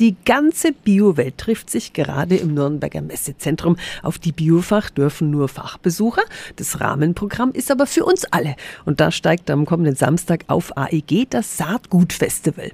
Die ganze Biowelt trifft sich gerade im Nürnberger Messezentrum. Auf die Biofach dürfen nur Fachbesucher. Das Rahmenprogramm ist aber für uns alle. Und da steigt am kommenden Samstag auf AEG das Saatgutfestival.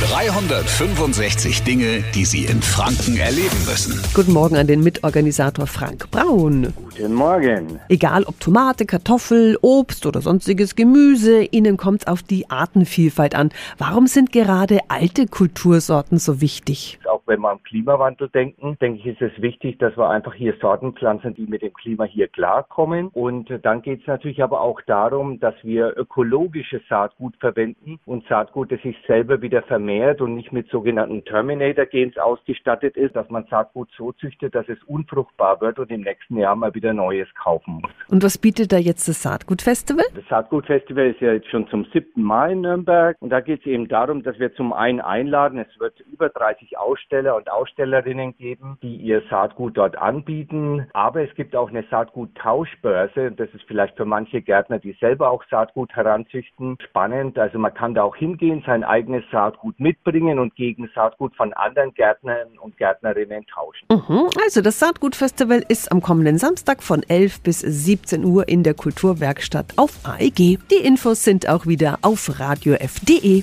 365 Dinge, die Sie in Franken erleben müssen. Guten Morgen an den Mitorganisator Frank Braun. Guten Morgen. Egal ob Tomate, Kartoffel, Obst oder sonstiges Gemüse, Ihnen kommt auf die Artenvielfalt an. Warum sind gerade alte Kultursorten so wichtig? Wenn wir am Klimawandel denken, denke ich, ist es wichtig, dass wir einfach hier Sorten pflanzen, die mit dem Klima hier klarkommen. Und dann geht es natürlich aber auch darum, dass wir ökologisches Saatgut verwenden und Saatgut, das sich selber wieder vermehrt und nicht mit sogenannten Terminator-Gens ausgestattet ist, dass man Saatgut so züchtet, dass es unfruchtbar wird und im nächsten Jahr mal wieder Neues kaufen muss. Und was bietet da jetzt das Saatgutfestival? Das Saatgutfestival ist ja jetzt schon zum siebten Mal in Nürnberg und da geht es eben darum, dass wir zum einen einladen, es wird über 30 Aussteller und Ausstellerinnen geben, die ihr Saatgut dort anbieten, aber es gibt auch eine Saatguttauschbörse, das ist vielleicht für manche Gärtner, die selber auch Saatgut heranzüchten, spannend, also man kann da auch hingehen, sein eigenes Saatgut mitbringen und gegen Saatgut von anderen Gärtnern und Gärtnerinnen tauschen. Mhm, also das Saatgutfestival ist am kommenden Samstag von 11 bis 17 Uhr in der Kulturwerkstatt auf AEG. Die Infos sind auch wieder auf radiof.de.